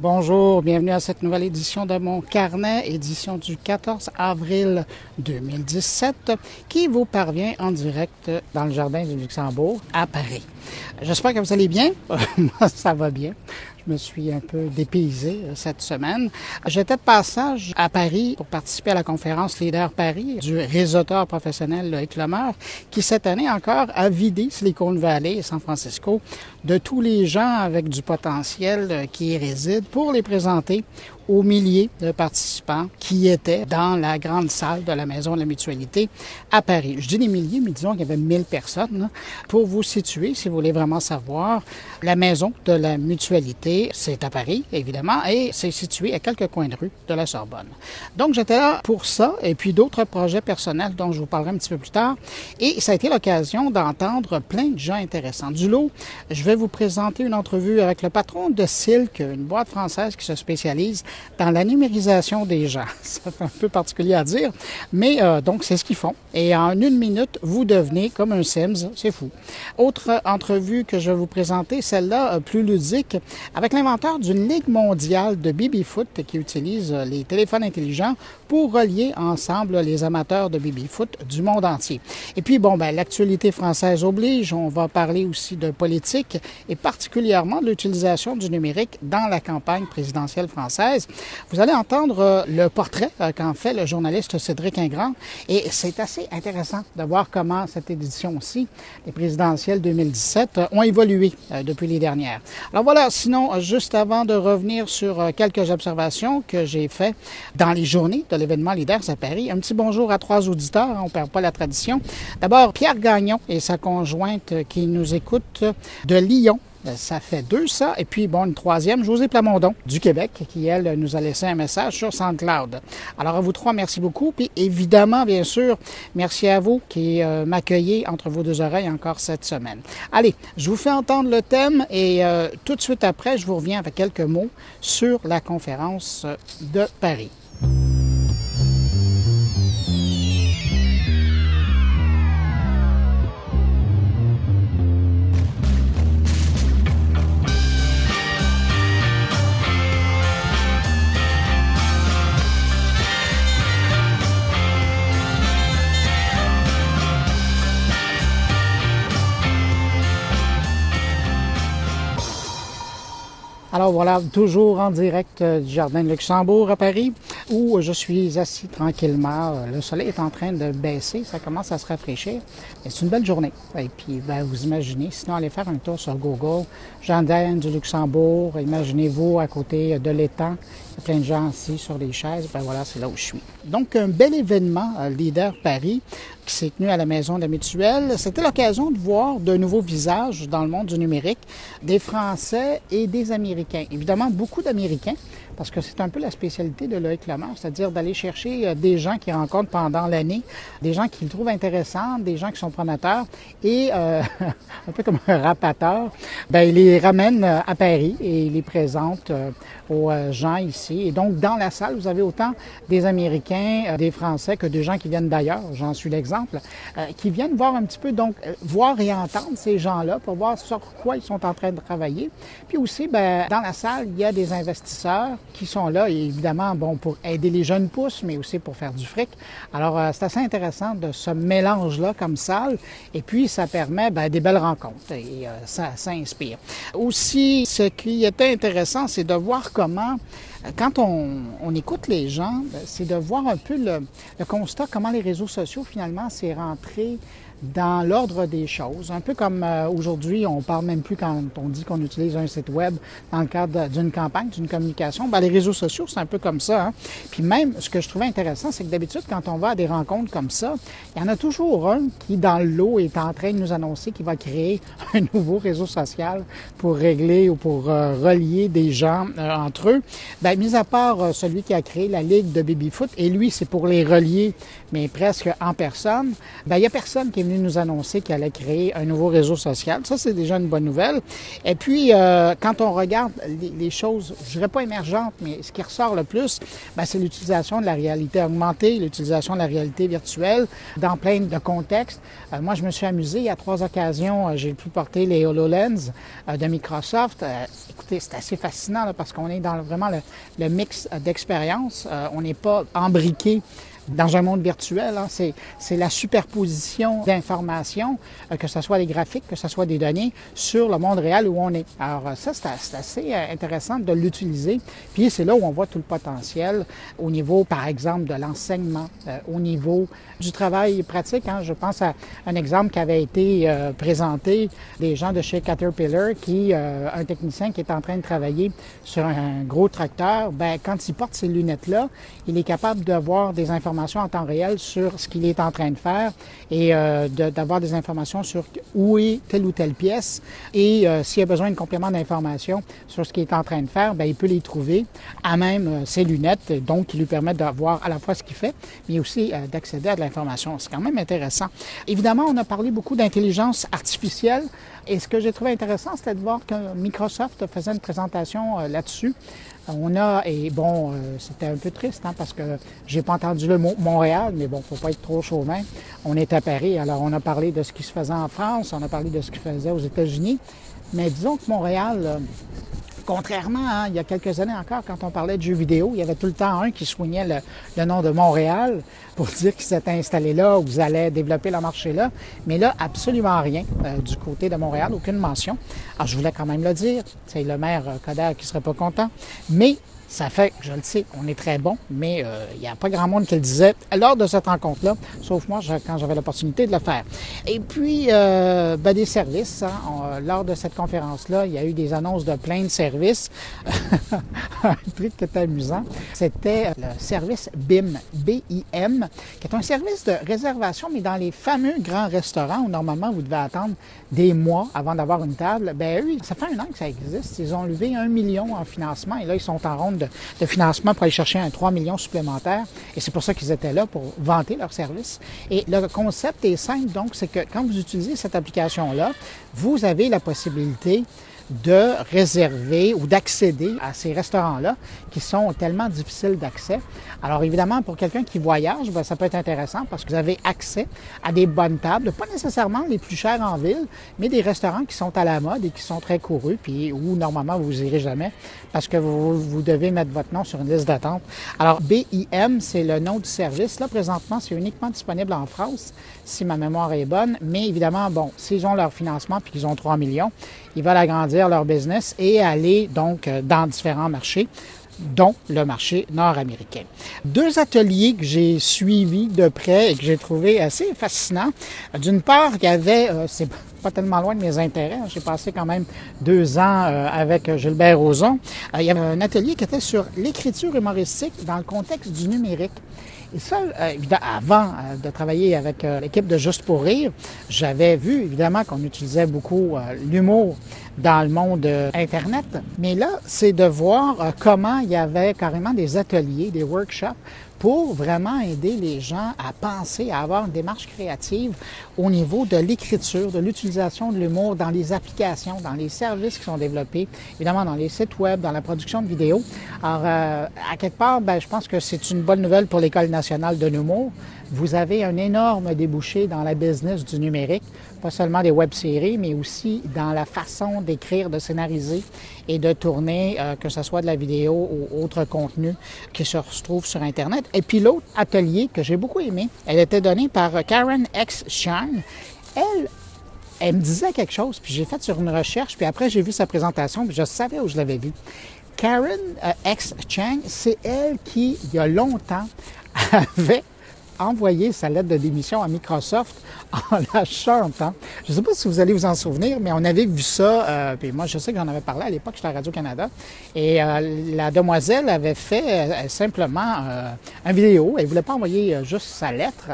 Bonjour, bienvenue à cette nouvelle édition de mon carnet, édition du 14 avril 2017, qui vous parvient en direct dans le Jardin du Luxembourg à Paris. J'espère que vous allez bien. Moi, ça va bien. Je me suis un peu dépaysé euh, cette semaine. J'étais de passage à Paris pour participer à la conférence Leader Paris du réseauteur professionnel Loïc qui cette année encore a vidé Silicon Valley et San Francisco de tous les gens avec du potentiel euh, qui y résident pour les présenter aux milliers de participants qui étaient dans la grande salle de la Maison de la Mutualité à Paris. Je dis des milliers, mais disons qu'il y avait 1000 personnes. Pour vous situer, si vous voulez vraiment savoir, la Maison de la Mutualité, c'est à Paris, évidemment, et c'est situé à quelques coins de rue de la Sorbonne. Donc, j'étais là pour ça, et puis d'autres projets personnels dont je vous parlerai un petit peu plus tard. Et ça a été l'occasion d'entendre plein de gens intéressants. Du lot, je vais vous présenter une entrevue avec le patron de Silk, une boîte française qui se spécialise dans la numérisation des gens. Fait un peu particulier à dire, mais euh, donc c'est ce qu'ils font. Et en une minute, vous devenez comme un Sims, c'est fou. Autre entrevue que je vais vous présenter, celle-là euh, plus ludique, avec l'inventeur d'une ligue mondiale de baby-foot qui utilise euh, les téléphones intelligents pour relier ensemble les amateurs de baby-foot du monde entier. Et puis, bon, ben, l'actualité française oblige, on va parler aussi de politique et particulièrement de l'utilisation du numérique dans la campagne présidentielle française. Vous allez entendre euh, le portrait euh, qu'en fait le journaliste Cédric Ingrand et c'est assez intéressant de voir comment cette édition-ci, les présidentielles 2017, euh, ont évolué depuis les dernières. Alors voilà, sinon, juste avant de revenir sur quelques observations que j'ai faites dans les journées de l'événement Leaders à Paris, un petit bonjour à trois auditeurs, hein, on ne perd pas la tradition. D'abord, Pierre Gagnon et sa conjointe qui nous écoutent de Lyon, ça fait deux, ça. Et puis, bon, une troisième, José Plamondon du Québec, qui, elle, nous a laissé un message sur SoundCloud. Alors, à vous trois, merci beaucoup. Puis, évidemment, bien sûr, merci à vous qui euh, m'accueillez entre vos deux oreilles encore cette semaine. Allez, je vous fais entendre le thème et euh, tout de suite après, je vous reviens avec quelques mots sur la conférence de Paris. Alors voilà, toujours en direct euh, du Jardin de Luxembourg à Paris, où je suis assis tranquillement. Euh, le soleil est en train de baisser, ça commence à se rafraîchir. C'est une belle journée. Et puis, ben, vous imaginez, sinon allez faire un tour sur Google, Jardin du Luxembourg, imaginez-vous à côté de l'étang, il y a plein de gens assis sur les chaises, ben voilà, c'est là où je suis. Donc, un bel événement, euh, Leader Paris, qui s'est tenu à la Maison de la Mutuelle. C'était l'occasion de voir de nouveaux visages dans le monde du numérique, des Français et des Américains. Évidemment, beaucoup d'Américains, parce que c'est un peu la spécialité de Loïc Lemar, c'est-à-dire d'aller chercher euh, des gens qu'il rencontre pendant l'année, des gens qu'il trouve intéressants, des gens qui sont promoteurs, et euh, un peu comme un rapateur, ben, il les ramène euh, à Paris et il les présente aux gens ici. Et donc, dans la salle, vous avez autant des Américains, des Français que des gens qui viennent d'ailleurs, j'en suis l'exemple, qui viennent voir un petit peu, donc, voir et entendre ces gens-là pour voir sur quoi ils sont en train de travailler. Puis aussi, ben, dans la salle, il y a des investisseurs qui sont là, évidemment, bon, pour aider les jeunes pousses, mais aussi pour faire du fric. Alors, euh, c'est assez intéressant de ce mélange-là comme salle, et puis ça permet ben, des belles rencontres, et euh, ça, ça inspire. Aussi, ce qui était intéressant, c'est de voir comment euh, quand on, écoute les gens, ben, c'est de voir un peu le, le constat, comment les réseaux sociaux, finalement, c'est rentré dans l'ordre des choses. Un peu comme euh, aujourd'hui, on parle même plus quand on dit qu'on utilise un site web dans le cadre d'une campagne, d'une communication. Ben, les réseaux sociaux, c'est un peu comme ça. Hein. Puis même, ce que je trouvais intéressant, c'est que d'habitude, quand on va à des rencontres comme ça, il y en a toujours un qui, dans le lot, est en train de nous annoncer qu'il va créer un nouveau réseau social pour régler ou pour euh, relier des gens euh, entre eux. Ben, mis à part celui qui a créé la Ligue de baby-foot, et lui, c'est pour les relier, mais presque en personne, ben, il n'y a personne qui est venu venu nous annoncer qu'il allait créer un nouveau réseau social. Ça, c'est déjà une bonne nouvelle. Et puis, euh, quand on regarde les, choses, je dirais pas émergentes, mais ce qui ressort le plus, ben, c'est l'utilisation de la réalité augmentée, l'utilisation de la réalité virtuelle dans plein de contextes. Euh, moi, je me suis amusé à trois occasions. Euh, j'ai pu porter les HoloLens de Microsoft. écoutez, c'est assez fascinant parce qu'on est dans vraiment le, le mix d'expériences. on n'est pas embriqué dans un monde virtuel. Hein, c'est la superposition d'informations, euh, que ce soit des graphiques, que ce soit des données, sur le monde réel où on est. Alors euh, ça, c'est assez euh, intéressant de l'utiliser. Puis c'est là où on voit tout le potentiel au niveau, par exemple, de l'enseignement, au niveau du travail pratique. Hein. Je pense à un exemple qui avait été présenté des gens de chez Caterpillar, qui, un technicien qui est en train de travailler sur un gros tracteur, ben, quand il porte ces lunettes-là, il est capable de voir des informations en temps réel sur ce qu'il est en train de faire et euh, d'avoir des informations sur où est telle ou telle pièce. Et euh, s'il a besoin d'un complément d'information sur ce qu'il est en train de faire, bien, il peut les trouver à même euh, ses lunettes, donc qui lui permettent d'avoir à la fois ce qu'il fait, mais aussi d'accéder à de l'information. C'est quand même intéressant. Évidemment, on a parlé beaucoup d'intelligence artificielle. Et ce que j'ai trouvé intéressant, c'était de voir que Microsoft faisait une présentation là-dessus. On a, et bon, euh, c'était un peu triste hein, parce que j'ai pas entendu le mot Montréal, mais bon, faut pas être trop chauvin. On est à Paris, alors on a parlé de ce qui se faisait en France, on a parlé de ce qui se faisait aux États-Unis. Mais disons que Montréal, euh, Contrairement il y a quelques années encore, quand on parlait de jeux vidéo, il y avait tout le temps un qui soignait le, nom de Montréal pour dire qu'il s'était installé là ou vous allez développer le marché là. Mais là, absolument rien euh, du côté de Montréal, aucune mention. Alors, je voulais quand même le dire. C'est le maire euh, Coder qui serait pas content. Mais ça fait, je le sais, on est très bon, mais euh, il n'y a pas grand monde qui le disait lors de cette rencontre-là, sauf moi quand j'avais l'opportunité de le faire. Et puis, euh, ben, des services. Hein, lors de cette conférence-là, il y a eu des annonces de plein de services. un truc qui était amusant, c'était le service BIM, B-I-M, qui est un service de réservation, mais dans les fameux grands restaurants où normalement vous devez attendre des mois avant d'avoir une table. Ben eux, ça fait un an que ça existe. Ils ont levé un million en financement et là, ils sont en ronde de, financement pour aller chercher un 3 millions supplémentaire. Et c'est pour ça qu'ils étaient là, pour vanter leur service. Et le concept est simple, donc, c'est que quand vous utilisez cette application-là, vous avez la possibilité de réserver ou d'accéder à ces restaurants-là qui sont tellement difficiles d'accès. Alors évidemment, pour quelqu'un qui voyage, ben, ça peut être intéressant parce que vous avez accès à des bonnes tables, pas nécessairement les plus chères en ville, mais des restaurants qui sont à la mode et qui sont très courus, puis où normalement vous irez jamais parce que vous, vous devez mettre votre nom sur une liste d'attente. Alors BIM, c'est le nom du service. Là, présentement, c'est uniquement disponible en France, si ma mémoire est bonne, mais évidemment, bon, s'ils ont leur financement puis qu'ils ont 3 millions, ils veulent agrandir leur business et aller donc euh, dans différents marchés dont le marché nord-américain. Deux ateliers que j'ai suivis de près et que j'ai trouvé assez fascinants. D'une part, il y avait, euh, c'est pas tellement loin de mes intérêts, hein. j'ai passé quand même deux ans euh, avec Gilbert Rozon. il y avait un atelier qui était sur l'écriture humoristique dans le contexte du numérique. Et ça, euh, évidemment, avant euh, de travailler avec euh, l'équipe de Juste pour rire, j'avais vu évidemment qu'on utilisait beaucoup l'humour dans le monde Internet. Mais là, c'est de voir comment il y avait carrément des ateliers, des workshops pour vraiment aider les gens à penser, à avoir une démarche créative au niveau de l'écriture, de l'utilisation de l'humour dans les applications, dans les services qui sont développés, évidemment dans les sites web, dans la production de vidéos. Alors, euh, à quelque part, ben, je pense que c'est une bonne nouvelle pour l'École nationale de l'humour. Vous avez un énorme débouché dans la business du numérique pas seulement des web-séries, mais aussi dans la façon d'écrire, de scénariser et de tourner, euh, que ce soit de la vidéo ou autre contenu qui se retrouve sur Internet. Et puis l'autre atelier que j'ai beaucoup aimé, elle était donnée par Karen X. Chang. Elle, elle me disait quelque chose, puis j'ai fait sur une recherche, puis après j'ai vu sa présentation, puis je savais où je l'avais vu. Karen euh, X. Chang, c'est elle qui, il y a longtemps, avait envoyé sa lettre de démission à Microsoft en la chantant. Je ne sais pas si vous allez vous en souvenir, mais on avait vu ça, euh, puis moi je sais que j'en avais parlé à l'époque, j'étais à Radio-Canada, et euh, la demoiselle avait fait euh, simplement une vidéo, elle ne voulait pas envoyer juste sa lettre,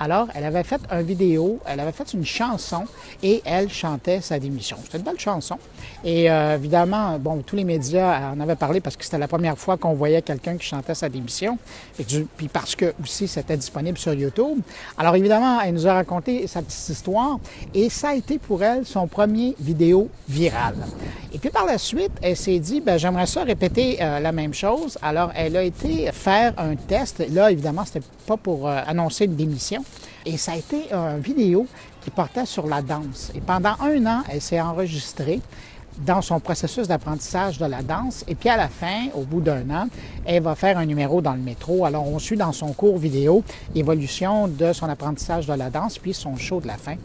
alors elle avait fait une vidéo, elle avait fait une chanson, et elle chantait sa démission. C'était une belle chanson, et évidemment, bon, tous les médias en avaient parlé parce que c'était la première fois qu'on voyait quelqu'un qui chantait sa démission, et puis parce que aussi c'était disponible disponible sur YouTube. Alors évidemment, elle nous a raconté sa petite histoire et ça a été pour elle son premier vidéo virale. Et puis par la suite, elle s'est dit, ben, j'aimerais ça répéter euh, la même chose. Alors elle a été faire un test. Là, évidemment, c'était pas pour euh, annoncer une démission. Et ça a été une vidéo qui portait sur la danse. Et pendant un an, elle s'est enregistrée dans son processus d'apprentissage de la danse. Et puis à la fin, au bout d'un an, elle va faire un numéro dans le métro. Alors on suit dans son cours vidéo l'évolution de son apprentissage de la danse, puis son show de la fin.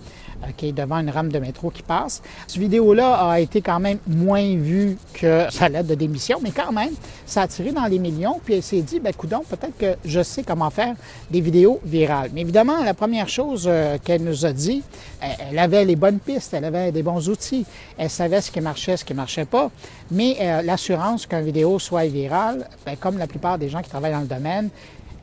Devant une rame de métro qui passe. Cette vidéo-là a été quand même moins vue que sa lettre de démission, mais quand même, ça a tiré dans les millions. Puis elle s'est dit, ben coudon, peut-être que je sais comment faire des vidéos virales. Mais évidemment, la première chose euh, qu'elle nous a dit, elle avait les bonnes pistes, elle avait des bons outils, elle savait ce qui marchait, ce qui marchait pas. Mais euh, l'assurance qu'une vidéo soit virale, ben, comme la plupart des gens qui travaillent dans le domaine,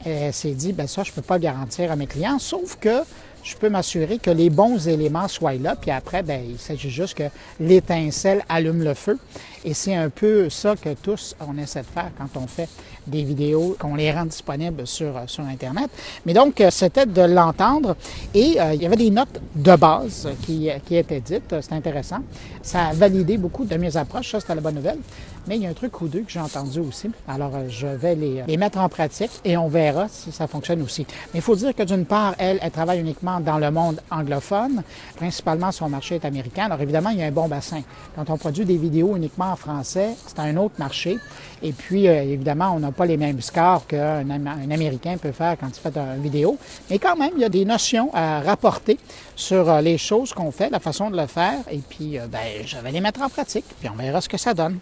elle s'est dit, ben ça, je peux pas le garantir à mes clients, sauf que je peux m'assurer que les bons éléments soient là, puis après, ben, il s'agit juste que l'étincelle allume le feu. Et c'est un peu ça que tous, on essaie de faire quand on fait des vidéos, qu'on les rend disponibles sur, sur Internet. Mais donc, euh, c'était de l'entendre. Et euh, il y avait des notes de base qui, qui étaient dites. C'est intéressant. Ça a validé beaucoup de mes approches. Ça, c'était la bonne nouvelle. Mais il y a un truc ou deux que j'ai entendu aussi. Alors, euh, je vais les, les, mettre en pratique et on verra si ça fonctionne aussi. Mais il faut dire que d'une part, elle, elle travaille uniquement dans le monde anglophone. Principalement, son marché est américain. Alors, évidemment, il y a un bon bassin. Quand on produit des vidéos uniquement en français, c'est un autre marché. Et puis, évidemment, on n'a pas les mêmes scores qu'un un Américain peut faire quand il fait une vidéo. Mais quand même, il y a des notions à rapporter sur euh, les choses qu'on fait, la façon de le faire. Et puis, euh, ben, je vais les mettre en pratique, puis on verra ce que ça donne.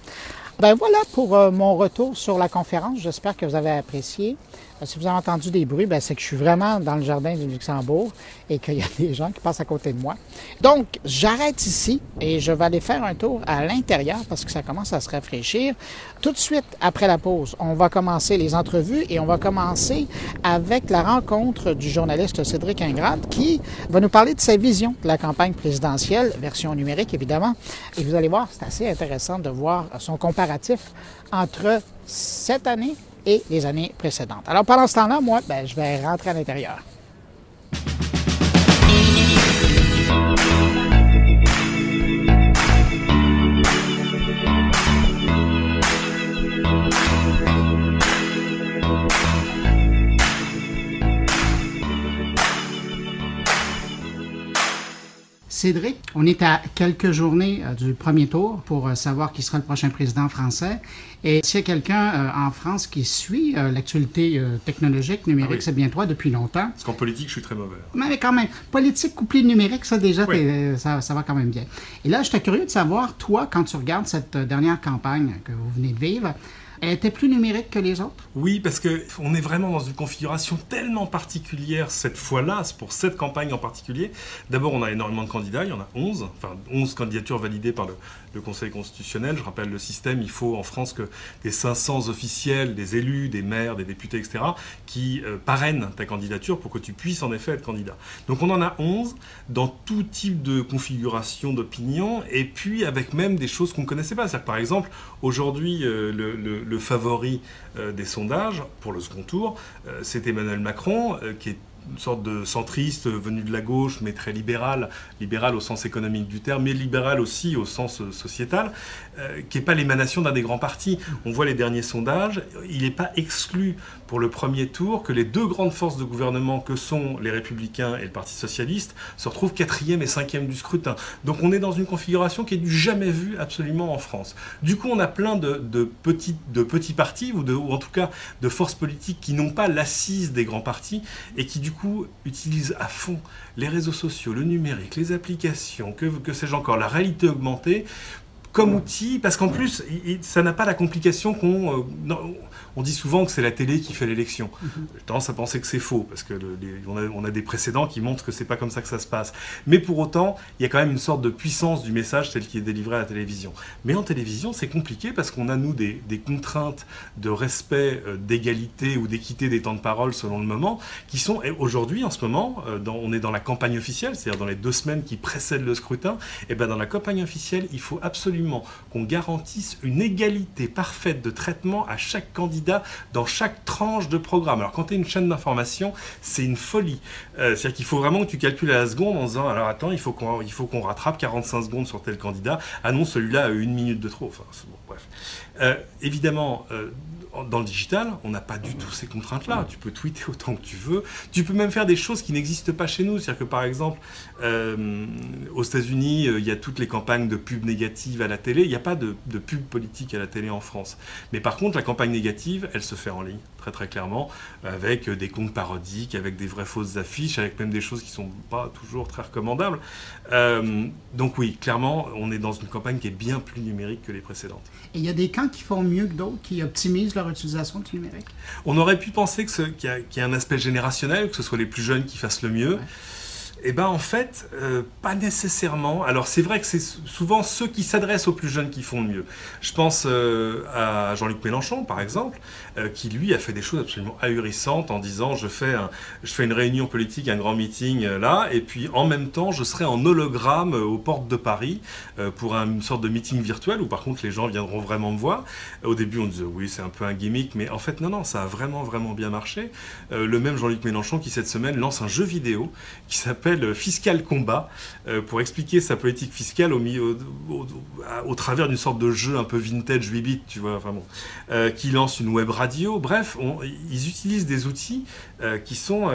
Ben voilà pour euh, mon retour sur la conférence. J'espère que vous avez apprécié. Euh, si vous avez entendu des bruits, ben, c'est que je suis vraiment dans le jardin du Luxembourg et qu'il y a des gens qui passent à côté de moi. Donc, j'arrête ici et je vais aller faire un tour à l'intérieur parce que ça commence à se rafraîchir. Tout de suite après la pause, on va commencer les entrevues et on va commencer avec la rencontre du journaliste Cédric Ingrade qui va nous parler de sa vision de la campagne présidentielle, version numérique évidemment. Et vous allez voir, c'est assez intéressant de voir son comparatif entre cette année et les années précédentes. Alors pendant ce temps-là, moi, ben, je vais rentrer à l'intérieur. Cédric, on est à quelques journées euh, du premier tour pour euh, savoir qui sera le prochain président français. Et s'il y a quelqu'un euh, en France qui suit l'actualité technologique, numérique, ah c'est bien toi depuis longtemps. Parce qu'en politique, je suis très mauvais. Mais quand même, politique couplée numérique, ça déjà, ça, ça, va quand même bien. Et là, j'étais curieux de savoir, toi, quand tu regardes cette dernière campagne que vous venez de vivre, elle était plus numérique que les autres? Oui, parce qu'on est vraiment dans une configuration tellement particulière cette fois-là, pour cette campagne en particulier. D'abord, on a énormément de candidats, il y en a 11, enfin 11 candidatures validées par le, le Conseil constitutionnel. Je rappelle le système, il faut en France que des 500 officiels, des élus, des maires, des députés, etc., qui euh, parrainent ta candidature pour que tu puisses en effet être candidat. Donc on en a 11 dans tout type de configuration d'opinion et puis avec même des choses qu'on ne connaissait pas. C'est-à-dire par exemple, aujourd'hui, euh, le, favori euh, des sondages pour le second tour, c'est Emmanuel Macron, qui est une sorte de centriste venu de la gauche, mais très libéral, libéral au sens économique du terme, mais libéral aussi au sens euh, sociétal, euh, qui n'est pas l'émanation d'un des grands partis. On voit les derniers sondages, il n'est pas exclu pour le premier tour que les deux grandes forces de gouvernement que sont les Républicains et le Parti Socialiste se retrouvent quatrième et cinquième du scrutin. Donc on est dans une configuration qui est du jamais vu absolument en France. Du coup, on a plein de, petits, de petits partis, ou, de, ou en tout cas de forces politiques qui n'ont pas l'assise des grands partis et qui du coup utilisent à fond les réseaux sociaux, le numérique, les applications, que, que sais-je encore, la réalité augmentée comme outil, parce qu'en plus, ça n'a pas la complication qu'on... Euh, on dit souvent que c'est la télé qui fait l'élection. Mhm. J'ai tendance à penser que c'est faux, parce qu'on a, on a, des précédents qui montrent que c'est pas comme ça que ça se passe. Mais pour autant, il y a quand même une sorte de puissance du message tel qu'il est délivré à la télévision. Mais en télévision, c'est compliqué parce qu'on a, nous, des, contraintes de respect, euh, d'égalité ou d'équité des temps de parole selon le moment, qui sont aujourd'hui, en ce moment, euh, dans, on est dans la campagne officielle, c'est-à-dire dans les deux semaines qui précèdent le scrutin, et ben dans la campagne officielle, il faut absolument qu'on garantisse une égalité parfaite de traitement à chaque candidat dans chaque tranche de programme. Alors quand tu es une chaîne d'information, c'est une folie. Euh, c'est-à-dire qu'il faut vraiment que tu calcules à la seconde en disant alors attends, il faut qu'on qu'on rattrape 45 secondes sur tel candidat. Ah non, celui-là a une minute de trop. Enfin, bref. Euh, évidemment, euh, dans le digital, on n'a pas du tout ces contraintes-là. Tu peux tweeter autant que tu veux. Tu peux même faire des choses qui n'existent pas chez nous. C'est-à-dire que par exemple, euh, aux États-Unis, il y a toutes les campagnes de pub négatives à la télé. Il n'y a pas de, de, pub politique à la télé en France. Mais par contre, la campagne négative, elle se fait en ligne, très très clairement, avec des comptes parodiques, avec des vraies fausses affiches, avec même des choses qui ne sont pas toujours très recommandables. donc oui, clairement, on est dans une campagne qui est bien plus numérique que les précédentes. Et il y a des camps qui font mieux que d'autres, qui optimisent leur utilisation du numérique? On aurait pu penser qu'il y, y, a un aspect générationnel, que ce soit les plus jeunes qui fassent le mieux. Ouais. Eh bien, en fait, euh, pas nécessairement. Alors, c'est vrai que c'est souvent ceux qui s'adressent aux plus jeunes qui font le mieux. Je pense euh, à Jean-Luc Mélenchon, par exemple, euh, qui, lui, a fait des choses absolument ahurissantes en disant je fais, je fais une réunion politique, un grand meeting là, et puis en même temps, je serai en hologramme aux portes de Paris pour une sorte de meeting virtuel où, par contre, les gens viendront vraiment me voir. Au début, on disait oui, c'est un peu un gimmick, mais en fait, non, non, ça a vraiment, vraiment bien marché. le même Jean-Luc Mélenchon qui, cette semaine, lance un jeu vidéo qui s'appelle Fiscal Combat euh, pour expliquer sa politique fiscale au, au, au, travers d'une sorte de jeu un peu vintage 8 bits, tu vois, enfin bon, euh, qui lance une web radio. Bref, ils utilisent des outils euh, qui sont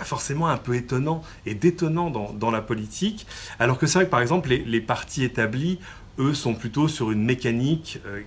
forcément un peu étonnants et détonnants dans, la politique, alors que c'est vrai que par exemple les partis établis eux sont plutôt sur une mécanique euh,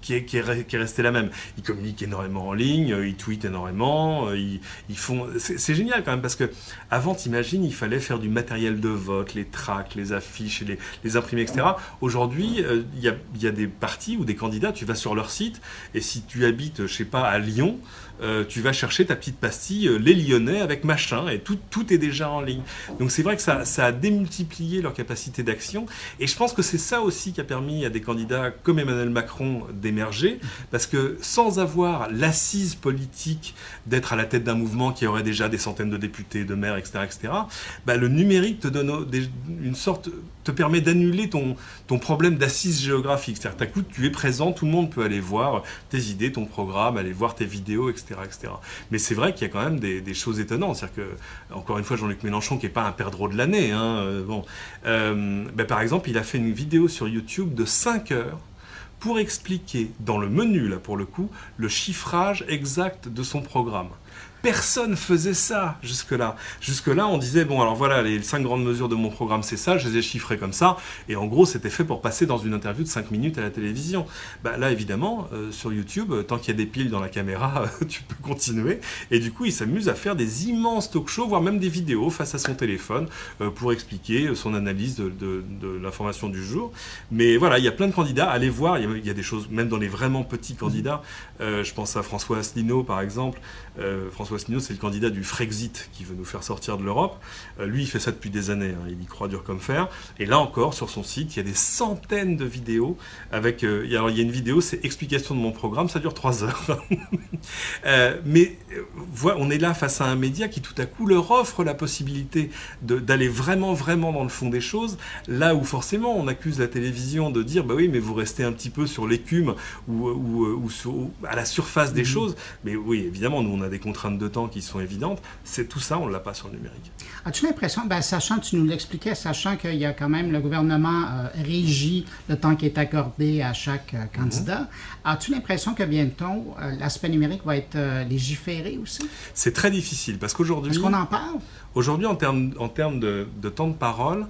qui, est, qui, est, qui, est, restée la même. Ils communiquent énormément en ligne, euh, ils tweetent énormément, euh, ils, ils, font. C'est génial quand même parce que avant, t'imagines, il fallait faire du matériel de vote, les tracts, les affiches, les, les imprimer, etc. Aujourd'hui, il y, a, y, a, des partis ou des candidats, tu vas sur leur site et si tu habites, je sais pas, à Lyon, euh, tu vas chercher ta petite pastille euh, les Lyonnais avec machin et tout, tout est déjà en ligne. Donc c'est vrai que ça, ça, a démultiplié leur capacité d'action et je pense que c'est ça aussi qui a permis à des candidats comme Emmanuel Macron d'émerger parce que sans avoir l'assise politique d'être à la tête d'un mouvement qui aurait déjà des centaines de députés, de maires, etc., etc., bah, le numérique te donne une sorte te permet d'annuler ton, ton problème d'assise géographique. C'est-à-dire, coup, tu es présent, tout le monde peut aller voir tes idées, ton programme, aller voir tes vidéos, etc. Mais c'est vrai qu'il y a quand même des, choses étonnantes. C'est-à-dire que, encore une fois, Jean-Luc Mélenchon, qui n'est pas un perdreau de l'année, hein, euh, euh, ben, par exemple, il a fait une vidéo sur YouTube de 5 heures pour expliquer, dans le menu, là pour le coup, le chiffrage exact de son programme. Personne faisait ça jusque-là. Jusque-là, on disait, bon, alors voilà, les cinq grandes mesures de mon programme, c'est ça, je les ai chiffrées comme ça, et en gros, c'était fait pour passer dans une interview de 5 minutes à la télévision. Bah, là, évidemment, euh, sur YouTube, tant qu'il y a des piles dans la caméra, tu peux continuer, et du coup, il s'amuse à faire des immenses talk shows, voire même des vidéos face à son téléphone, euh, pour expliquer son analyse de, l'information du jour. Mais voilà, il y a plein de candidats, allez voir, il y a, des choses, même dans les vraiment petits candidats, euh, je pense à François Asselineau, par exemple, euh, François Asselineau, c'est le candidat du Frexit qui veut nous faire sortir de l'Europe. Euh, lui, il fait ça depuis des années, hein, il y croit dur comme fer. Et là encore, sur son site, il y a des centaines de vidéos avec. Euh, alors, il y a une vidéo, c'est explication de mon programme, ça dure trois heures. Mais voilà, on est là face à un média qui tout à coup leur offre la possibilité d'aller vraiment, vraiment dans le fond des choses. Là où forcément on accuse la télévision de dire, bah oui, mais vous restez un petit peu sur l'écume ou, ou, ou, sur, à la surface des mmh. choses. Mais oui, évidemment, nous on a des contraintes de temps qui sont évidentes. C'est tout ça, on ne l'a pas sur le numérique. As-tu l'impression, ben, sachant, tu nous l'expliquais, sachant qu'il y a quand même le gouvernement euh, régit le temps qui est accordé à chaque euh, candidat, mmh. as-tu l'impression que bientôt euh, l'aspect numérique va être euh, légiféré aussi? C'est très difficile parce qu'aujourd'hui. Est-ce qu'on en parle? Aujourd'hui, en termes, en termes de, de temps de parole,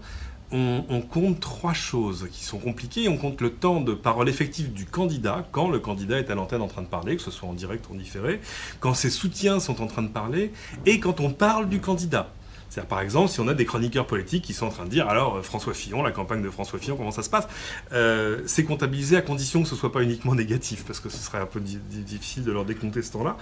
on, compte trois choses qui sont compliquées. On compte le temps de parole effectif du candidat, quand le candidat est à l'antenne en train de parler, que ce soit en direct ou en différé, quand ses soutiens sont en train de parler, et quand on parle du candidat. C'est-à-dire, par exemple, si on a des chroniqueurs politiques qui sont en train de dire alors François Fillon, la campagne de François Fillon, comment ça se passe? Euh, C'est comptabilisé à condition que ce soit pas uniquement négatif, parce que ce serait un peu difficile de leur décompter ce temps-là.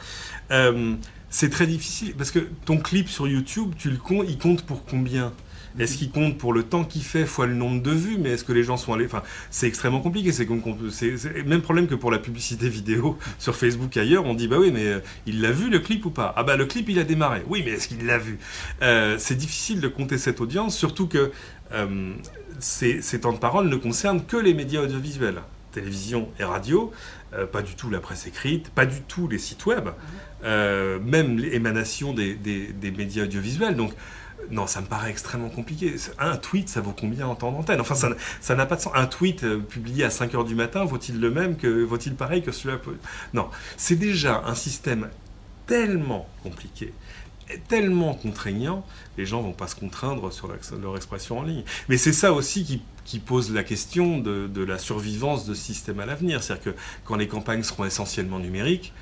Euh, c'est très difficile parce que ton clip sur YouTube, tu le comptes, il compte pour combien? Est-ce qu'il compte pour le temps qu'il fait fois le nombre de vues Mais est-ce que les gens sont allés Enfin, c'est extrêmement compliqué. C'est le même problème que pour la publicité vidéo sur Facebook ailleurs. On dit bah oui, mais euh, il l'a vu le clip ou pas? Ah bah le clip il a démarré. Oui, mais est-ce qu'il l'a vu? Euh, C'est difficile de compter cette audience, surtout que ces, temps de parole ne concernent que les médias audiovisuels, télévision et radio, pas du tout la presse écrite, pas du tout les sites web, même l'émanation des, des, médias audiovisuels. Donc, non, ça me paraît extrêmement compliqué. Un tweet, ça vaut combien en temps d'antenne? Enfin, ça n'a pas de sens. Un tweet euh, publié à 5 h du matin vaut-il le même que vaut-il pareil que celui-là? Non, c'est déjà un système tellement compliqué, tellement contraignant, les gens vont pas se contraindre sur leur expression en ligne. Mais c'est ça aussi qui, pose la question de, de, la survivance de ce système à l'avenir. C'est-à-dire que quand les campagnes seront essentiellement numériques,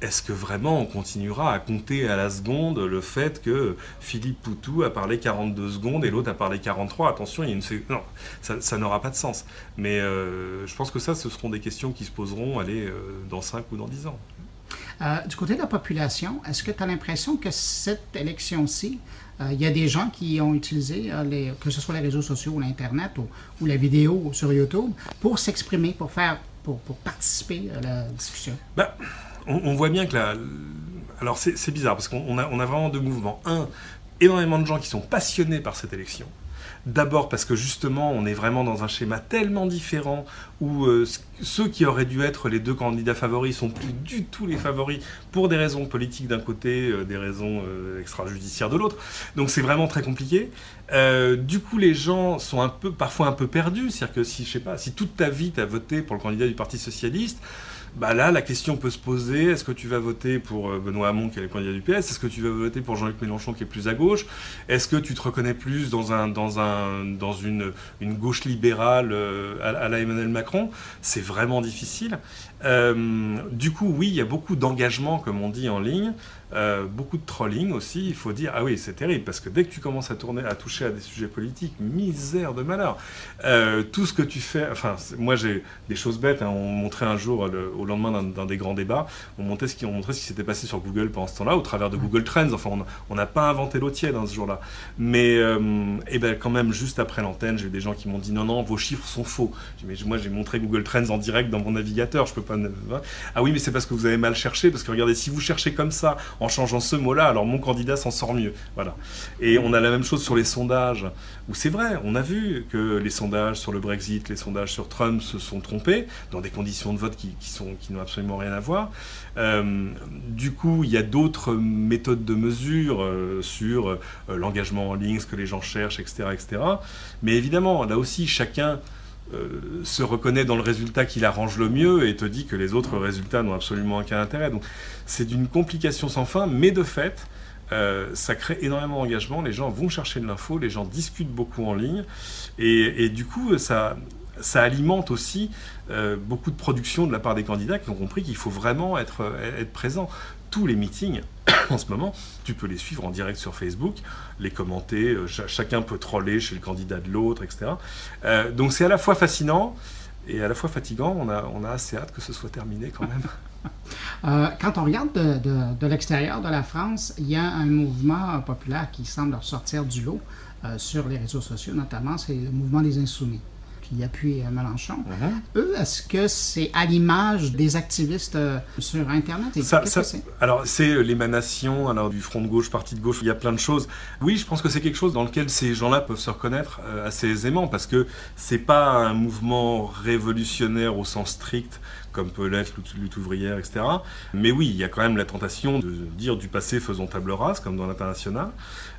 est-ce que vraiment on continuera à compter à la seconde le fait que Philippe Poutou a parlé 42 secondes et l'autre a parlé 43 Attention, il y a une... non, ça, n'aura pas de sens. Mais euh, je pense que ça, ce seront des questions qui se poseront allez, euh, dans 5 ou dans 10 ans. Euh, du côté de la population, est-ce que tu as l'impression que cette élection-ci, il y a des gens qui ont utilisé, les, que ce soit les réseaux sociaux ou l'Internet ou, la vidéo sur YouTube, pour s'exprimer, pour faire, pour, participer à la discussion? Ben, on, voit bien que la. Alors c'est bizarre parce qu'on a, vraiment deux mouvements. Un, énormément de gens qui sont passionnés par cette élection. D'abord parce que justement, on est vraiment dans un schéma tellement différent où euh, ceux qui auraient dû être les deux candidats favoris sont plus du tout les favoris pour des raisons politiques d'un côté, euh, des raisons euh, extrajudiciaires de l'autre. Donc c'est vraiment très compliqué. du coup, les gens sont un peu, parfois un peu perdus. C'est-à-dire que si, je sais pas, si toute ta vie tu as voté pour le candidat du Parti socialiste, bah là, la question peut se poser est-ce que tu vas voter pour euh, Benoît Hamon, qui est le candidat du PS? Est-ce que tu vas voter pour Jean-Luc Mélenchon, qui est plus à gauche? Est-ce que tu te reconnais plus dans, un, dans, un, dans une, gauche libérale euh, à, la Emmanuel Macron? C'est vraiment difficile. Euh, du coup, oui, il y a beaucoup d'engagement, comme on dit en ligne. Euh, beaucoup de trolling aussi, il faut dire, ah oui, c'est terrible, parce que dès que tu commences à tourner, à toucher à des sujets politiques, misère de malheur. Euh, tout ce que tu fais, enfin, moi j'ai des choses bêtes, hein. on montrait un jour, au lendemain d'un des grands débats, on, montait ce qui, on montrait ce qui s'était passé sur Google pendant ce temps-là, au travers de Google Trends, enfin, on n'a pas inventé l'eau tiède hein, ce jour-là. Mais, et ben, quand même, juste après l'antenne, j'ai eu des gens qui m'ont dit, non, non, vos chiffres sont faux. Mais moi, j'ai montré Google Trends en direct dans mon navigateur, je peux Ah oui, mais c'est parce que vous avez mal cherché, parce que regardez, si vous cherchez comme ça, en changeant ce mot-là, alors mon candidat s'en sort mieux. Voilà. Et on a la même chose sur les sondages, où c'est vrai, on a vu que les sondages sur le Brexit, les sondages sur Trump se sont trompés, dans des conditions de vote qui, qui n'ont absolument rien à voir. Euh, du coup, il y a d'autres méthodes de mesure euh, sur euh, l'engagement en ligne, ce que les gens cherchent, etc., etc. Mais évidemment, là aussi, chacun euh, se reconnaît dans le résultat qui l'arrange le mieux et te dit que les autres résultats n'ont absolument aucun intérêt. Donc c'est d'une complication sans fin, mais de fait, euh, ça crée énormément d'engagement. Les gens vont chercher de l'info, les gens discutent beaucoup en ligne, et, du coup, ça, alimente aussi euh, beaucoup de production de la part des candidats qui ont compris qu'il faut vraiment être présent. Tous les meetings, en ce moment, tu peux les suivre en direct sur Facebook, les commenter, euh, chacun peut troller chez le candidat de l'autre, etc. Euh, donc c'est à la fois fascinant et à la fois fatigant. On a, on a assez hâte que ce soit terminé quand même. Euh, quand on regarde de, de, l'extérieur de la France, il y a un mouvement populaire qui semble ressortir du lot sur les réseaux sociaux, notamment, c'est le mouvement des insoumis qui appuie euh, Mélenchon. Mhm. Eux, est-ce que c'est à l'image des activistes euh, sur Internet? Ça, Alors, c'est euh, l'émanation alors, du front de gauche, parti de gauche, il y a plein de choses. Oui, je pense que c'est quelque chose dans lequel ces gens-là peuvent se reconnaître assez aisément parce que c'est pas un mouvement révolutionnaire au sens strict comme peut l'être lutte ouvrière, etc. Mais oui, il y a quand même la tentation de dire du passé faisons table rase, comme dans l'international.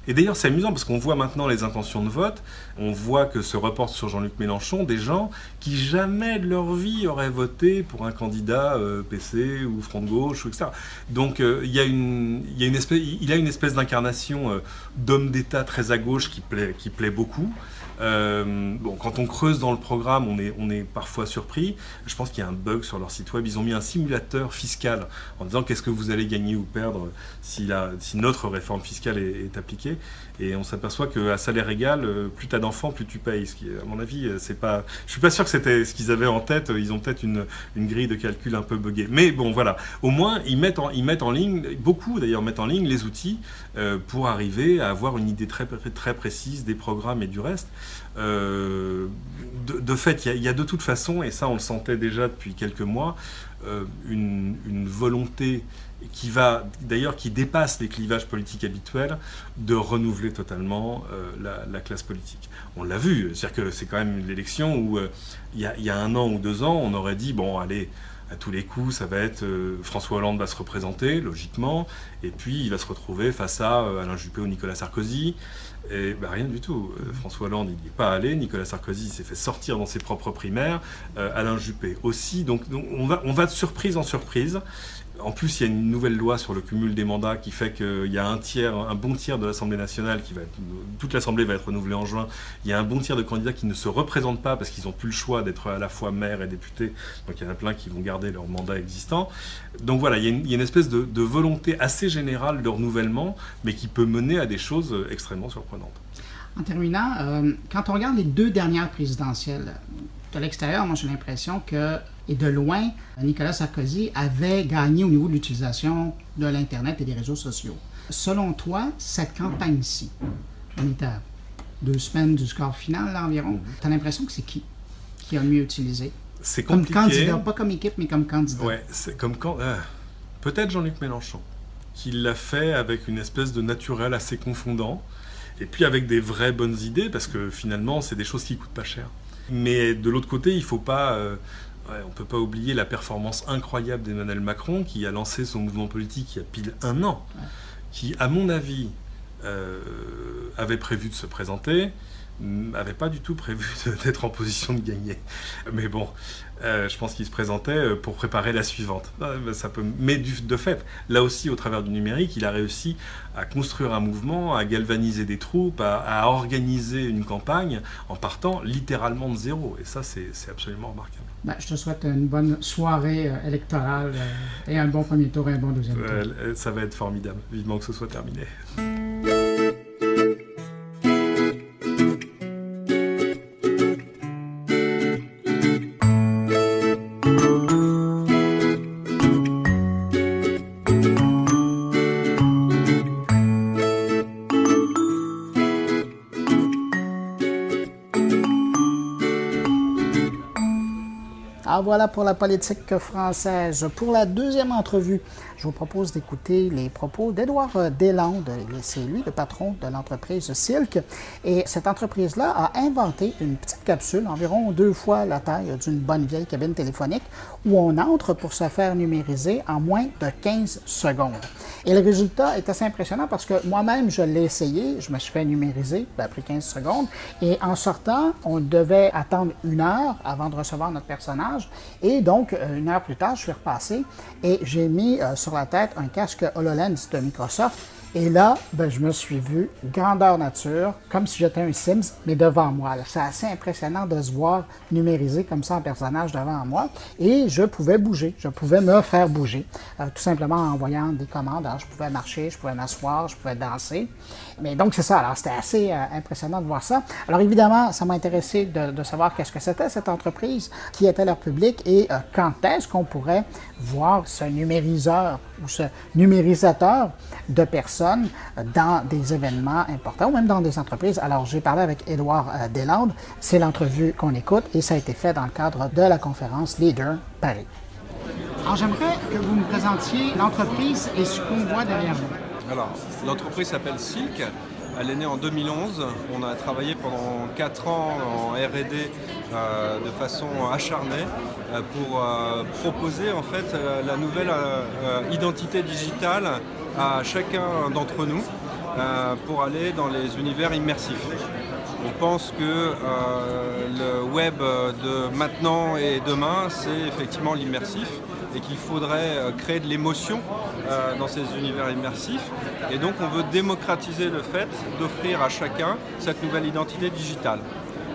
Et d'ailleurs, c'est amusant parce qu'on voit maintenant les intentions de vote, on voit que se reportent sur Jean-Luc Mélenchon des gens qui jamais de leur vie auraient voté pour un candidat euh, PC ou Front de Gauche, etc. Donc euh, il, y a une, il, y a une espèce, d'incarnation euh, d'homme d'État très à gauche qui plaît beaucoup. Euh, bon, quand on creuse dans le programme, on est, on est parfois surpris. Je pense qu'il y a un bug sur leur site web. Ils ont mis un simulateur fiscal en disant qu'est-ce que vous allez gagner ou perdre si, la, si notre réforme fiscale est, appliquée. Et on s'aperçoit qu'à salaire égal, euh, plus tu as d'enfants, plus tu payes. Ce qui, à mon avis, euh, c'est pas. Je suis pas sûr que c'était ce qu'ils avaient en tête. Ils ont peut-être une, grille de calcul un peu buggée. Mais bon, voilà. Au moins, ils mettent en, ils mettent en ligne, beaucoup d'ailleurs mettent en ligne les outils pour arriver à avoir une idée très, très précise des programmes et du reste. Euh, de, fait, il y, a de toute façon, et ça on le sentait déjà depuis quelques mois, une, volonté qui va d'ailleurs qui dépasse les clivages politiques habituels de renouveler totalement euh, la, classe politique. On l'a vu, c'est-à-dire que c'est quand même l'élection où euh, il y, a un an ou deux ans, on aurait dit bon allez à tous les coups, ça va être euh, François Hollande va se représenter logiquement, et puis il va se retrouver face à Alain Juppé ou Nicolas Sarkozy. Et ben, rien du tout. François Hollande, il n'y est pas allé. Nicolas Sarkozy s'est fait sortir dans ses propres primaires. Alain Juppé aussi. Donc, on va de surprise en surprise. En plus, il y a une nouvelle loi sur le cumul des mandats qui fait qu'il y a un tiers, un bon tiers de l'Assemblée nationale qui va être, toute l'Assemblée va être renouvelée en juin. Il y a un bon tiers de candidats qui ne se représentent pas parce qu'ils n'ont plus le choix d'être à la fois maire et député. Donc il y en a plein qui vont garder leur mandat existant. Donc voilà, il y a une, espèce de, volonté assez générale de renouvellement, mais qui peut mener à des choses extrêmement surprenantes. En terminant, euh, quand on regarde les deux dernières présidentielles, de l'extérieur, moi j'ai l'impression que et de loin, Nicolas Sarkozy avait gagné au niveau de l'utilisation de l'Internet et des réseaux sociaux. Selon toi, cette campagne-ci, on est à deux semaines du score final environ, mhm. tu as l'impression que c'est qui qui a le mieux utilisé? C'est Comme candidat, pas comme équipe, mais comme candidat. Ouais, c'est comme quand. Euh, peut-être Jean-Luc Mélenchon, qui l'a fait avec une espèce de naturel assez confondant, et puis avec des vraies bonnes idées, parce que finalement, c'est des choses qui coûtent pas cher. Mais de l'autre côté, il ne faut pas. Euh, on ne peut pas oublier la performance incroyable d'Emmanuel Macron qui a lancé son mouvement politique il y a pile un an, qui, à mon avis, euh, avait prévu de se présenter, n'avait pas du tout prévu d'être en position de gagner. Mais bon, euh, je pense qu'il se présentait euh, pour préparer la suivante. Ah, ça peut... Mais de fait, là aussi, au travers du numérique, il a réussi à construire un mouvement, à galvaniser des troupes, à, organiser une campagne en partant littéralement de zéro. Et ça, c'est absolument remarquable. Ben, je te souhaite une bonne soirée euh, électorale et un bon premier tour et un bon deuxième tour. ça va être formidable. Vivement que ce soit terminé. Voilà pour la politique française. Pour la deuxième entrevue, je vous propose d'écouter les propos d'Édouard Deslandes. C'est lui le patron de l'entreprise Silk. Et cette entreprise-là a inventé une petite capsule, environ deux fois la taille d'une bonne vieille cabine téléphonique, où on entre pour se faire numériser en moins de 15 secondes. Et le résultat est assez impressionnant parce que moi-même, je l'ai essayé, je me suis fait numériser après 15 secondes. Et en sortant, on devait attendre une heure avant de recevoir notre personnage. Et donc, une heure plus tard, je suis repassé et j'ai mis euh, sur la tête un casque HoloLens de Microsoft et là, ben, je me suis vu grandeur nature, comme si j'étais un Sims, mais devant moi. C'est assez impressionnant de se voir numérisé comme ça en personnage devant moi. Et je pouvais bouger, je pouvais me faire bouger, euh, tout simplement en envoyant des commandes. Alors, je pouvais marcher, je pouvais m'asseoir, je pouvais danser. Mais donc, c'est ça. Alors, c'était assez euh, impressionnant de voir ça. Alors, évidemment, ça m'a intéressé de, savoir qu'est-ce que c'était cette entreprise, qui était leur public et euh, quand est-ce qu'on pourrait voir ce numériseur ou ce numérisateur de personnes dans des événements importants ou même dans des entreprises. Alors, j'ai parlé avec Édouard euh, Deslandes. C'est l'entrevue qu'on écoute et ça a été fait dans le cadre de la conférence Leader Paris. Alors, j'aimerais que vous me présentiez l'entreprise et ce qu'on voit derrière vous. Alors, l'entreprise s'appelle Silk. Elle est née en 2011. On a travaillé pendant 4 ans en RD euh, de façon acharnée euh, pour euh, proposer en fait la nouvelle identité digitale à chacun d'entre nous pour aller dans les univers immersifs. On pense que le web de maintenant et demain, c'est effectivement l'immersif et qu'il faudrait euh, créer de l'émotion euh, dans ces univers immersifs. Et donc on veut démocratiser le fait d'offrir à chacun cette nouvelle identité digitale.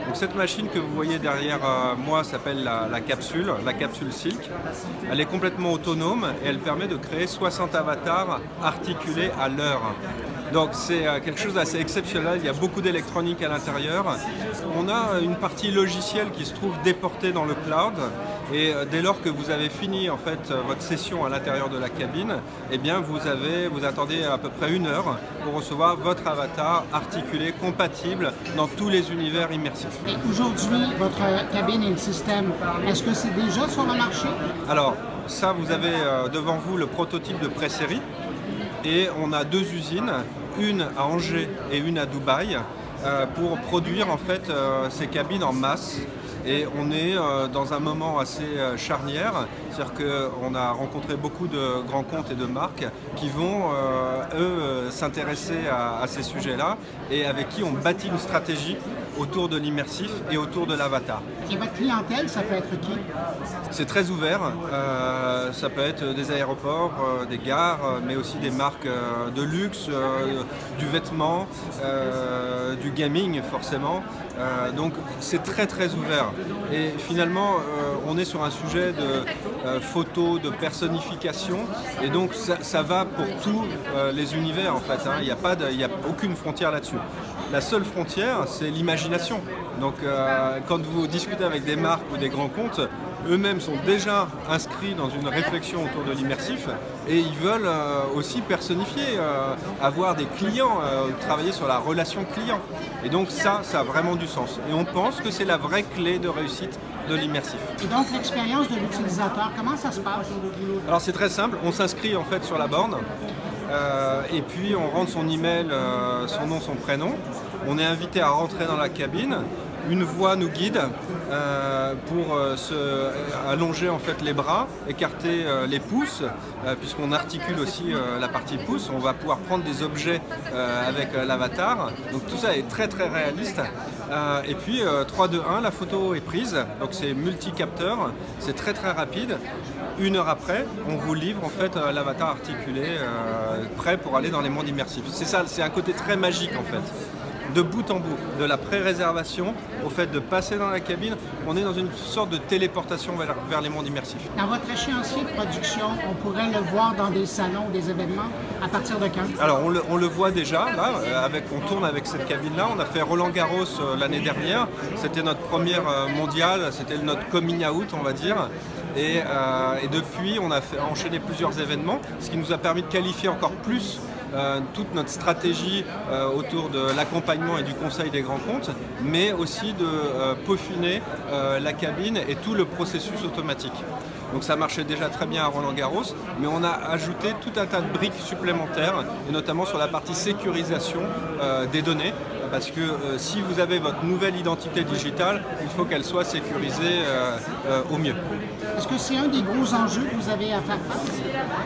Donc cette machine que vous voyez derrière euh, moi s'appelle la, capsule, la capsule Silk. Elle est complètement autonome et elle permet de créer 60 avatars articulés à l'heure. Donc c'est quelque chose d'assez exceptionnel, il y a beaucoup d'électronique à l'intérieur. On a une partie logicielle qui se trouve déportée dans le cloud et euh, dès lors que vous avez fini en fait euh, votre session à l'intérieur de la cabine, eh bien vous avez, vous attendez à peu près une heure pour recevoir votre avatar articulé, compatible dans tous les univers immersifs. Aujourd'hui, votre cabine et le système, est-ce que c'est déjà sur le marché? Alors, ça, vous avez devant vous le prototype de pré-série. Et on a deux usines, une à Angers et une à Dubaï, pour produire en fait ces cabines en masse et on est euh, dans un moment assez euh, charnière, c'est-à-dire qu'on a rencontré beaucoup de grands comptes et de marques qui vont, euh, eux, s'intéresser à, ces sujets-là et avec qui on bâtit une stratégie autour de l'immersif et autour de l'avatar. Et votre clientèle, ça peut être qui? C'est très ouvert. ça peut être des aéroports, des gares, mais aussi des marques de luxe, du vêtement, du gaming forcément. donc c'est très très ouvert. Et finalement, euh, on est sur un sujet de euh, photo, de personnification, et donc ça, va pour tous euh, les univers en fait. Hein. Il n'y a, pas a aucune frontière là-dessus. La seule frontière, c'est l'imagination. Donc quand vous discutez avec des marques ou des grands comptes, eux-mêmes sont déjà inscrits dans une réflexion autour de l'immersif et ils veulent aussi personnifier, avoir des clients, travailler sur la relation client. Et donc ça, ça a vraiment du sens. Et on pense que c'est la vraie clé de réussite de l'immersif. Et donc l'expérience de l'utilisateur, comment ça se passe? Alors c'est très simple, on s'inscrit en fait sur la borne euh, et puis on rentre son email, euh, son nom, son prénom. On est invité à rentrer dans la cabine une voix nous guide euh, pour euh, se allonger en fait les bras, écarter euh, les pouces, puisqu'on articule aussi la partie pouce. On va pouvoir prendre des objets avec l'avatar. Donc tout ça est très très réaliste. et puis 3, 2, 1, la photo est prise. Donc c'est multi-capteur, c'est très très rapide. Une heure après, on vous livre en fait l'avatar articulé, prêt pour aller dans les mondes immersifs. C'est ça, c'est un côté très magique en fait de bout en bout, de la pré-réservation au fait de passer dans la cabine, on est dans une sorte de téléportation vers, les mondes immersifs. Dans votre échéancier de production, on pourrait le voir dans des salons, des événements, à partir de quand? Alors on le, voit déjà, là, euh, avec, on tourne avec cette cabine-là. On a fait Roland Garros euh, l'année dernière, c'était notre première euh, mondiale, c'était notre coming out, on va dire. Et, et, depuis, on a fait, enchaîné plusieurs événements, ce qui nous a permis de qualifier encore plus euh, toute notre stratégie euh, autour de l'accompagnement et du conseil des grands comptes, mais aussi de euh, peaufiner la cabine et tout le processus automatique. Donc ça marchait déjà très bien à Roland Garros, mais on a ajouté tout un tas de briques supplémentaires, et notamment sur la partie sécurisation des données, parce que si vous avez votre nouvelle identité digitale, il faut qu'elle soit sécurisée au mieux. Est-ce que c'est un des gros enjeux que vous avez à faire face,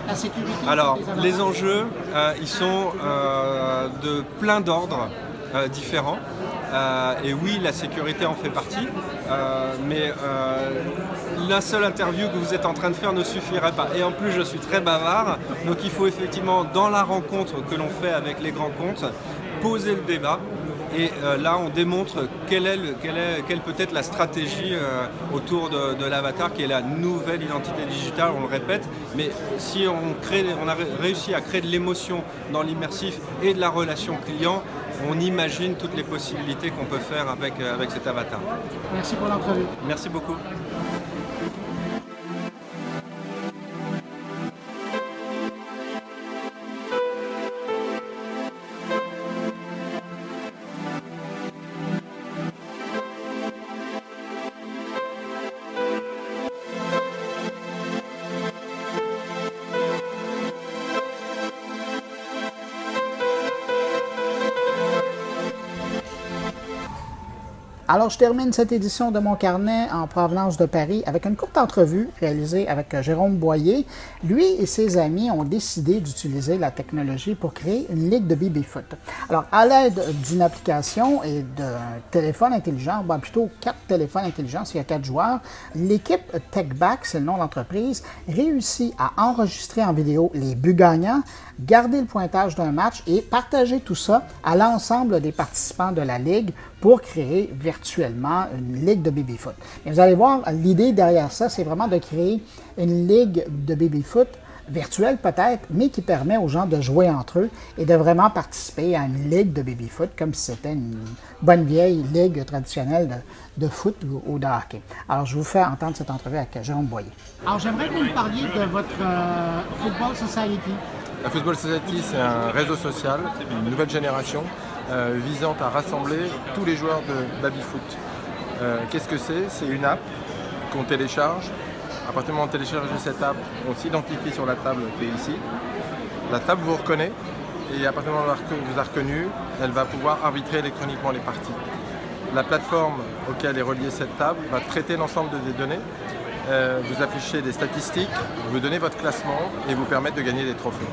la sécurité Alors, les enjeux, euh, ils sont euh, de plein d'ordres euh, différents. et oui, la sécurité en fait partie, mais la seule interview que vous êtes en train de faire ne suffirait pas. Et en plus, je suis très bavard, donc il faut effectivement, dans la rencontre que l'on fait avec les grands comptes, poser le débat et euh, là, on démontre quelle, est quelle, peut être la stratégie euh, autour de, l'avatar, qui est la nouvelle identité digitale, on le répète. Mais si on, crée, on a réussi à créer de l'émotion dans l'immersif et de la relation client, on imagine toutes les possibilités qu'on peut faire avec, euh, avec cet avatar. Merci pour l'entrevue. Merci beaucoup. Je termine cette édition de mon carnet en provenance de Paris avec une courte entrevue réalisée avec Jérôme Boyer. Lui et ses amis ont décidé d'utiliser la technologie pour créer une ligue de baby-foot. Alors, à l'aide d'une application et d'un téléphone intelligent, ben plutôt quatre téléphones intelligents s'il y a quatre joueurs, l'équipe TechBack, c'est le nom de l'entreprise, réussit à enregistrer en vidéo les buts gagnants, garder le pointage d'un match et partager tout ça à l'ensemble des participants de la ligue pour créer virtuellement une ligue de baby-foot. vous allez voir, l'idée derrière ça, c'est vraiment de créer une ligue de baby-foot virtuelle peut-être, mais qui permet aux gens de jouer entre eux et de vraiment participer à une ligue de baby-foot comme si c'était une bonne vieille ligue traditionnelle de, foot ou, de hockey. Alors, je vous fais entendre cette entrevue avec Jérôme Boyer. Alors, j'aimerais que vous me parliez de votre euh, Football Society. La Football Society, c'est un réseau social, une nouvelle génération, visant à rassembler tous les joueurs de baby-foot. Euh, qu'est-ce que c'est? C'est une app qu'on télécharge À partir du moment où on télécharge cette app, on s'identifie sur la table qui est ici. La table vous reconnaît et à partir du moment où vous a reconnu, elle va pouvoir arbitrer électroniquement les parties. La plateforme auquel est reliée cette table va traiter l'ensemble des données, euh, vous afficher des statistiques, vous donner votre classement et vous permettre de gagner des trophées.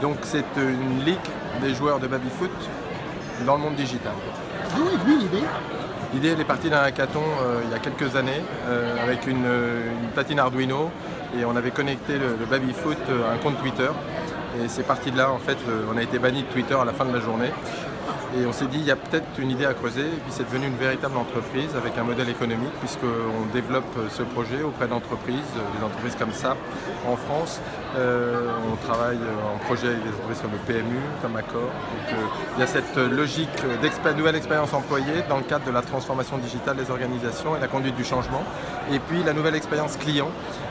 Donc c'est une ligue des joueurs de baby-foot dans le monde digital. D'où est venue l'idée L'idée elle est partie d'un hackathon euh, il y a quelques années euh, avec une, platine Arduino et on avait connecté le, le baby-foot à un compte Twitter. Et c'est parti de là, en fait, on a été banni de Twitter à la fin de la journée. Et on s'est dit, il y a peut-être une idée à creuser. Et puis c'est devenu une véritable entreprise avec un modèle économique, puisqu'on développe ce projet auprès d'entreprises, des entreprises comme SAP en France. Euh, on travaille en projet avec des entreprises comme le PMU, comme Accor. Euh, il y a cette logique de nouvelle expérience employée dans le cadre de la transformation digitale des organisations et la conduite du changement. Et puis la nouvelle expérience client,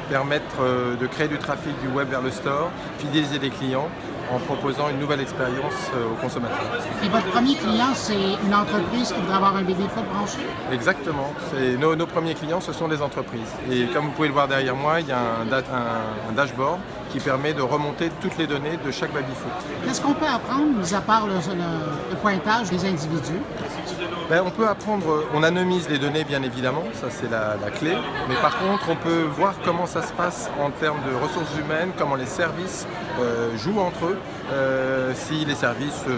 permettre euh, de créer du trafic du web vers le store, fidéliser les clients en proposant une nouvelle expérience euh, aux consommateurs. Et votre premier client, c'est une entreprise qui voudrait avoir un BB-Foot branché Exactement. Nos, nos, premiers clients, ce sont des entreprises. Et comme vous pouvez le voir derrière moi, il y a un, un, dashboard qui permet de remonter toutes les données de chaque baby-foot. Qu'est-ce qu'on peut apprendre, mis à part le, le, pointage des individus? Ben, On peut apprendre, on anonymise les données bien évidemment, ça c'est la, clé, mais par contre on peut voir comment ça se passe en termes de ressources humaines, comment les services euh, jouent entre eux, euh, si les services euh,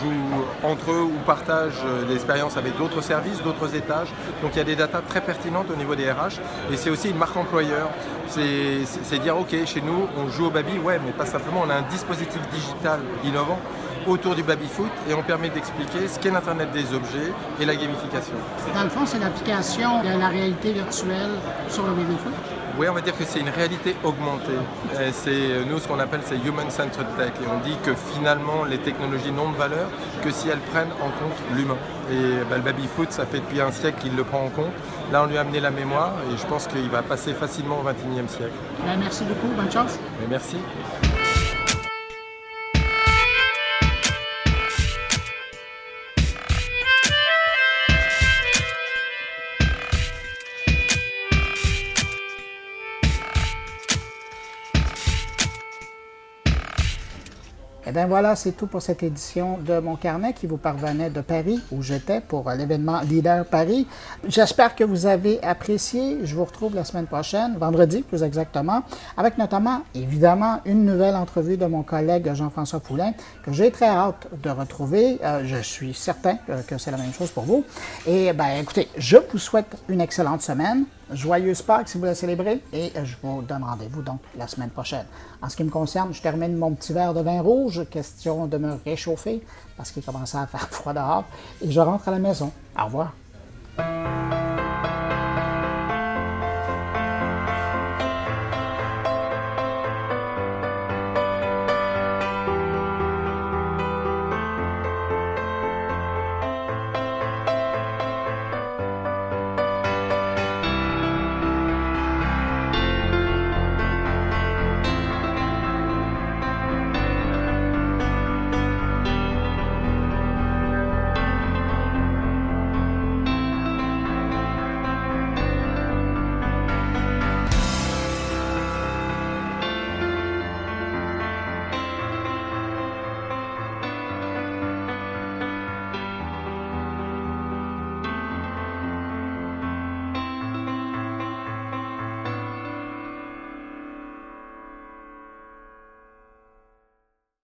jouent entre eux ou partagent l'expérience avec d'autres services, d'autres étages. Donc il y a des datas très pertinentes au niveau des RH et c'est aussi une marque employeur. C'est dire ok chez nous on joue au baby, ouais mais pas simplement, on a un dispositif digital innovant autour du baby-foot et on permet d'expliquer ce qu'est l'Internet des objets et la gamification. Dans le fond, c'est l'application de la réalité virtuelle sur le baby-foot oui, on va dire que c'est une réalité augmentée. C'est nous ce qu'on appelle c'est human centered tech et on dit que finalement les technologies n'ont de valeur que si elles prennent en compte l'humain. Et bah, le baby foot, ça fait depuis un siècle qu'il le prend en compte. Là, on lui a amené la mémoire et je pense qu'il va passer facilement au 21e siècle. Ben, merci beaucoup, bonne chance. merci. Eh bien voilà, c'est tout pour cette édition de mon carnet qui vous parvenait de Paris, où j'étais pour l'événement Leader Paris. J'espère que vous avez apprécié. Je vous retrouve la semaine prochaine, vendredi plus exactement, avec notamment, évidemment, une nouvelle entrevue de mon collègue Jean-François Poulain, que j'ai très hâte de retrouver. Euh, je suis certain que c'est la même chose pour vous. Et ben écoutez, je vous souhaite une excellente semaine. Joyeuse Pâques si vous la célébrez et je vous donne rendez-vous donc la semaine prochaine. En ce qui me concerne, je termine mon petit verre de vin rouge, question de me réchauffer parce qu'il commençait à faire froid dehors et je rentre à la maison. Au revoir.